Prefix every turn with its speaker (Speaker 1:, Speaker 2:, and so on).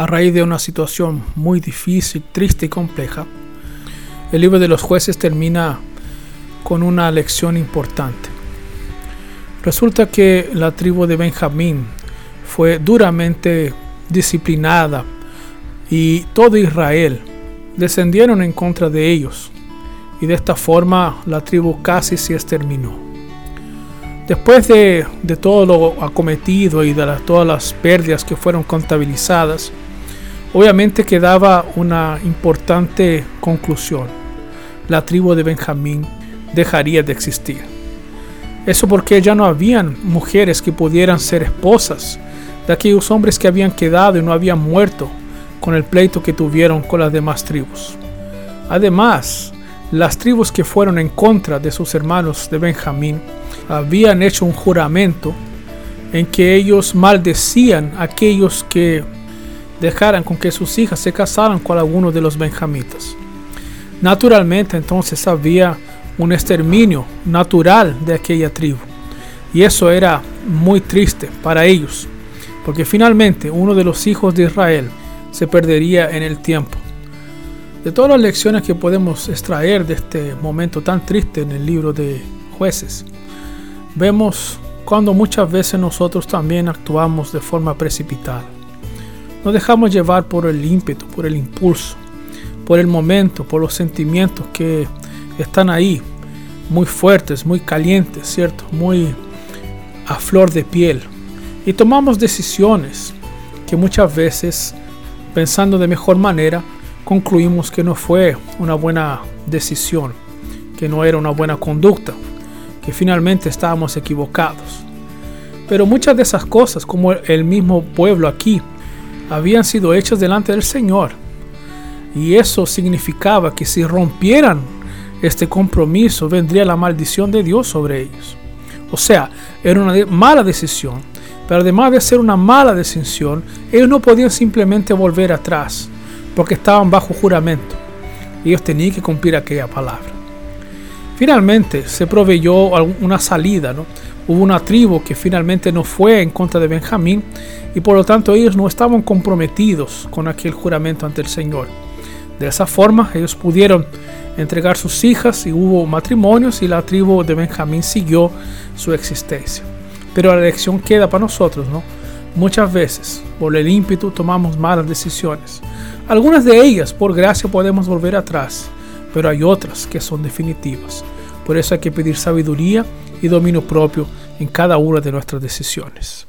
Speaker 1: a raíz de una situación muy difícil, triste y compleja, el libro de los jueces termina con una lección importante. Resulta que la tribu de Benjamín fue duramente disciplinada y todo Israel descendieron en contra de ellos y de esta forma la tribu casi se exterminó. Después de, todo lo acometido y de todas las pérdidas que fueron contabilizadas, obviamente quedaba una importante conclusión. La tribu de Benjamín dejaría de existir. Eso porque ya no habían mujeres que pudieran ser esposas de aquellos hombres que habían quedado y no habían muerto con el pleito que tuvieron con las demás tribus. Además, las tribus que fueron en contra de sus hermanos de Benjamín habían hecho un juramento en que ellos maldecían a aquellos que dejaran con que sus hijas se casaran con alguno de los benjamitas. Naturalmente entonces había un exterminio natural de aquella tribu. Y eso era muy triste para ellos, porque finalmente uno de los hijos de Israel se perdería en el tiempo. De todas las lecciones que podemos extraer de este momento tan triste en el libro de jueces, vemos cuando muchas veces nosotros también actuamos de forma precipitada. Nos dejamos llevar por el ímpetu, por el impulso, por el momento, por los sentimientos que están ahí, muy fuertes, muy calientes, ¿cierto? Muy a flor de piel. Y tomamos decisiones que muchas veces, pensando de mejor manera, concluimos que no fue una buena decisión, que no era una buena conducta, que finalmente estábamos equivocados. Pero muchas de esas cosas, como el mismo pueblo aquí, habían sido hechas delante del Señor. Y eso significaba que si rompieran este compromiso, vendría la maldición de Dios sobre ellos. O sea, era una mala decisión. Pero además de ser una mala decisión, ellos no podían simplemente volver atrás, porque estaban bajo juramento. Ellos tenían que cumplir aquella palabra. Finalmente se proveyó una salida, ¿no? Hubo una tribu que finalmente no fue en contra de Benjamín y por lo tanto ellos no estaban comprometidos con aquel juramento ante el Señor. De esa forma ellos pudieron entregar sus hijas y hubo matrimonios y la tribu de Benjamín siguió su existencia. Pero la lección queda para nosotros, ¿no? Muchas veces, por el ímpetu, tomamos malas decisiones. Algunas de ellas, por gracia, podemos volver atrás, pero hay otras que son definitivas. Por eso hay que pedir sabiduría y dominio propio en cada una de nuestras decisiones.